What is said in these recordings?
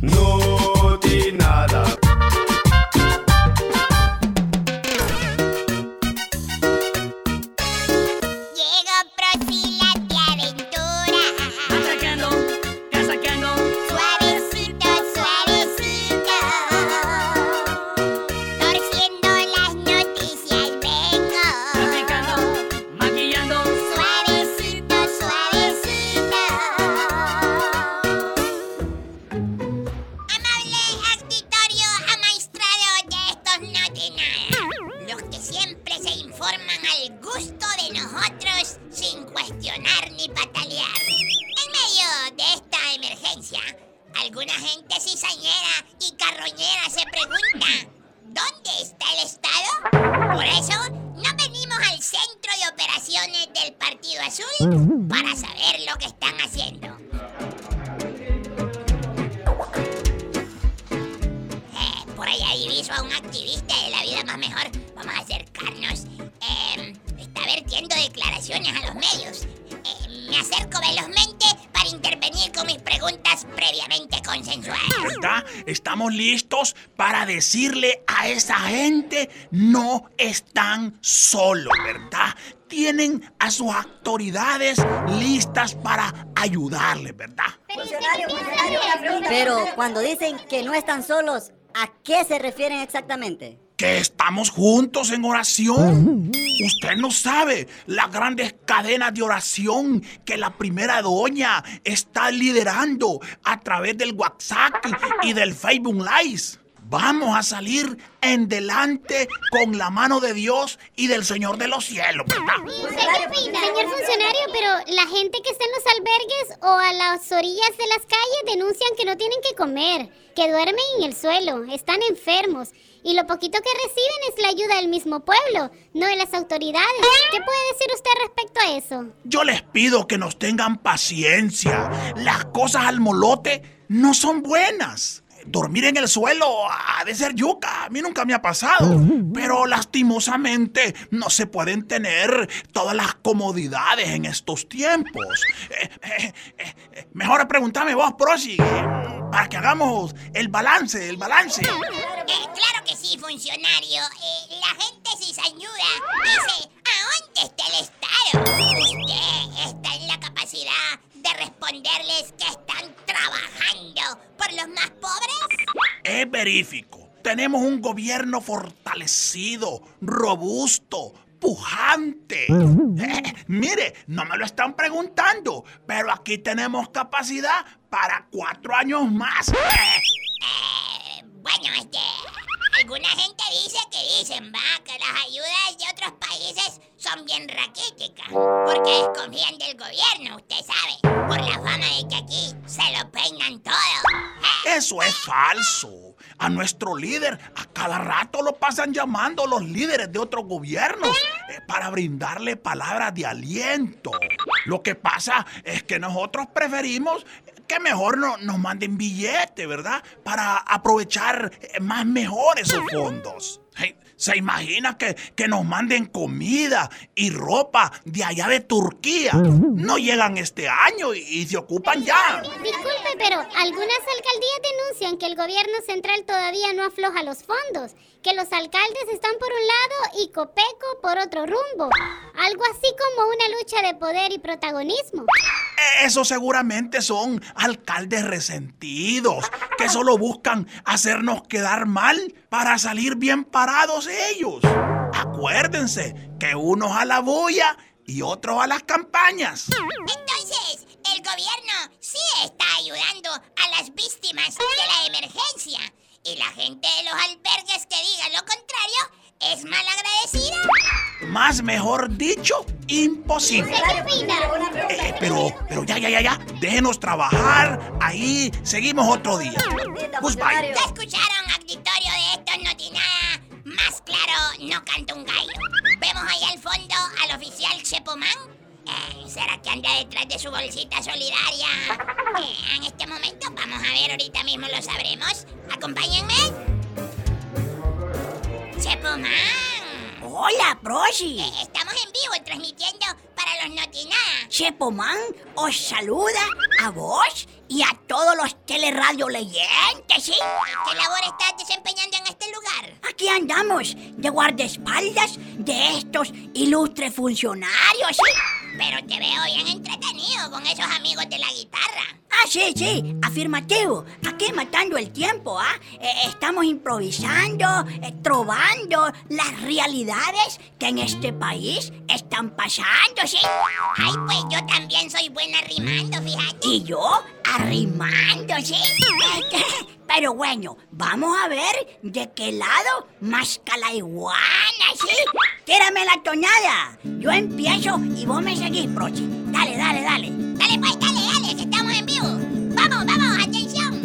No di nada. ¿Dónde está el Estado? Por eso, no venimos al centro de operaciones del Partido Azul para saber lo que están haciendo. Eh, por ahí diviso a un activista de la vida más mejor. Vamos a acercarnos. Eh, está vertiendo declaraciones a los medios. Eh, me acerco velozmente Estamos listos para decirle a esa gente no están solos, ¿verdad? Tienen a sus autoridades listas para ayudarles, ¿verdad? Pero cuando dicen que no están solos, ¿a qué se refieren exactamente? Que estamos juntos en oración. Usted no sabe las grandes cadenas de oración que la primera doña está liderando a través del WhatsApp y del Facebook Live. Vamos a salir en delante con la mano de Dios y del Señor de los cielos. Señor funcionario, pero la gente que está en los albergues o a las orillas de las calles denuncian que no tienen que comer, que duermen en el suelo, están enfermos. Y lo poquito que reciben es la ayuda del mismo pueblo, no de las autoridades. ¿Qué puede decir usted respecto a eso? Yo les pido que nos tengan paciencia. Las cosas al molote no son buenas. Dormir en el suelo ha de ser yuca. A mí nunca me ha pasado. Pero lastimosamente no se pueden tener todas las comodidades en estos tiempos. Eh, eh, eh, mejor pregúntame vos, Prosi, para que hagamos el balance, el balance. Claro que sí, funcionario. La gente cizañuda dice, ¿a dónde está el Estado? Responderles que están trabajando por los más pobres. Es verífico. Tenemos un gobierno fortalecido, robusto, pujante. Eh, mire, no me lo están preguntando, pero aquí tenemos capacidad para cuatro años más. Eh, Eh, bueno, este, alguna gente dice que dicen, va, que las ayudas de otros países son bien raquíticas, porque desconfían del gobierno, usted sabe, por la fama de que aquí se lo peinan todo. Eso es falso. A nuestro líder a cada rato lo pasan llamando los líderes de otros gobiernos eh, para brindarle palabras de aliento. Lo que pasa es que nosotros preferimos mejor no, nos manden billete, ¿verdad? Para aprovechar eh, más mejor esos fondos. ¿Se imagina que, que nos manden comida y ropa de allá de Turquía? No llegan este año y, y se ocupan ya. Disculpe, pero algunas alcaldías denuncian que el gobierno central todavía no afloja los fondos, que los alcaldes están por un lado y Copeco por otro rumbo. Algo así como una lucha de poder y protagonismo. Eso seguramente son alcaldes resentidos que solo buscan hacernos quedar mal para salir bien parados ellos. Acuérdense que unos a la bulla y otros a las campañas. Entonces, el gobierno sí está ayudando a las víctimas de la emergencia. Y la gente de los albergues que diga lo contrario es mal agradecida. Más mejor dicho, imposible. ¿Qué pero, pero ya, ya, ya, ya. Déjenos trabajar. Ahí seguimos otro día. Pues bye. ¿Ya escucharon, auditorio de estos no tiene nada? Más claro, no canta un gallo. Vemos ahí al fondo al oficial Chepomán. Eh, ¿Será que anda detrás de su bolsita solidaria? Eh, en este momento, vamos a ver, ahorita mismo lo sabremos. Acompáñenme. Chepomán. Hola, Proshi. Eh, estamos en vivo transmitiendo para los Notinada. Chepoman os saluda a vos y a todos los teleradio leyentes, ¿sí? ¿Qué labor estás desempeñando en este lugar? Aquí andamos, de guardaespaldas de estos ilustres funcionarios, ¿sí? Pero te veo bien entretenido con esos amigos de la guitarra. Ah, sí, sí, afirmativo. Aquí matando el tiempo, ¿ah? Eh, estamos improvisando, eh, trovando las realidades que en este país están pasando, ¿sí? Ay, pues yo también soy buena rimando, fíjate. Y yo arrimando, ¿sí? Pero bueno, vamos a ver de qué lado más la iguana, ¿sí? Tírame la tonada. Yo empiezo y vos me seguís, Proche. Dale, dale, dale. Dale, pues, dale, dale, que estamos en vivo. Vamos, vamos, atención.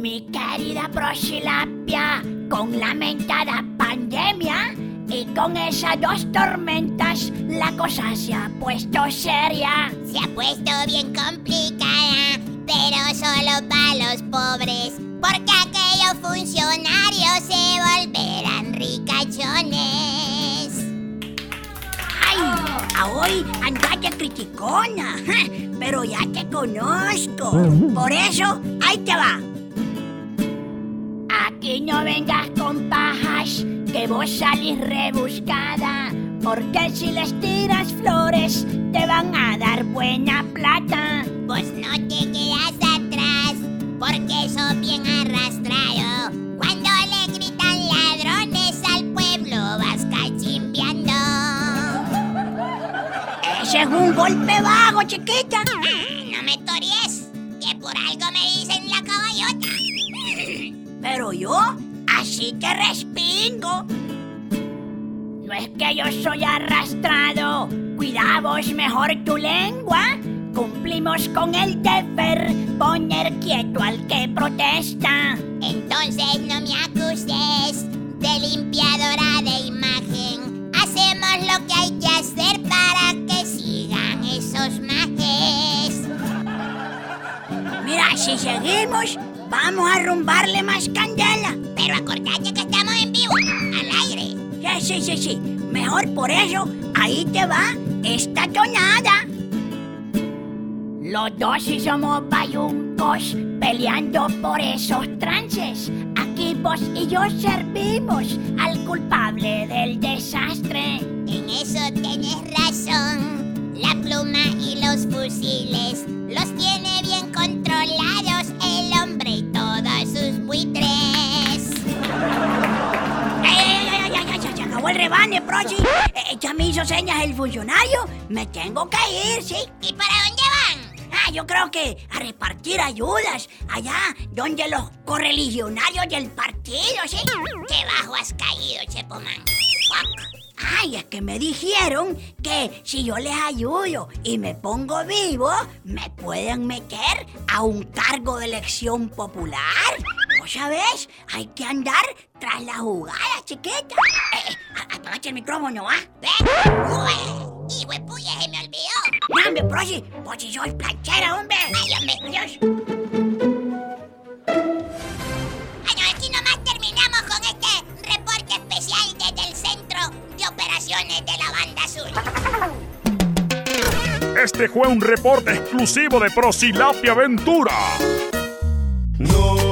Mi querida Prochilapia, con la mentada pandemia y con esas dos tormentas, la cosa se ha puesto seria. Se ha puesto bien complicada, pero solo para los pobres, porque aquellos funcionarios se volverán hoy andaste criticona, pero ya te conozco. Por eso, ahí te va. Aquí no vengas con pajas, que vos salís rebuscada. Porque si les tiras flores, te van a dar buena plata. Pues no te quedas atrás, porque sos bien Es un golpe bajo, chiquita. No me tories, que por algo me dicen la caballota. Pero yo así te respingo. No es que yo soy arrastrado. Cuidamos mejor tu lengua. Cumplimos con el deber poner quieto al que protesta. Entonces no me acuses de limpiadora de imagen. Hacemos lo que hay que hacer si seguimos, vamos a rumbarle más candela. Pero acordate que estamos en vivo, al aire. Sí, sí, sí, sí. Mejor por eso, ahí te va esta tonada. Los dos sí somos bayuncos peleando por esos trances. Aquí vos y yo servimos al culpable del desastre. En eso tienes razón. La pluma y los fusiles los rebane, Prochi. Eh, ya me hizo señas el funcionario. Me tengo que ir, ¿sí? ¿Y para dónde van? Ah, yo creo que a repartir ayudas allá donde los correligionarios del partido, ¿sí? Qué bajo has caído, Chepomán. Fuck. Ay, es que me dijeron que si yo les ayudo y me pongo vivo, me pueden meter a un cargo de elección popular. ¿Vos sabés? Hay que andar tras la jugada, chiquita. Eh, eh, el micrófono, ¿ah? ¿Ven? Ué, hijo de puya, se me olvidó. No, hombre, Prosi, vos si sos planchera, hombre. Ay, hombre. Adiós. Bueno, aquí nomás terminamos con este reporte especial desde el Centro de Operaciones de la Banda Azul. Este fue un reporte exclusivo de Prosilapia Aventura. No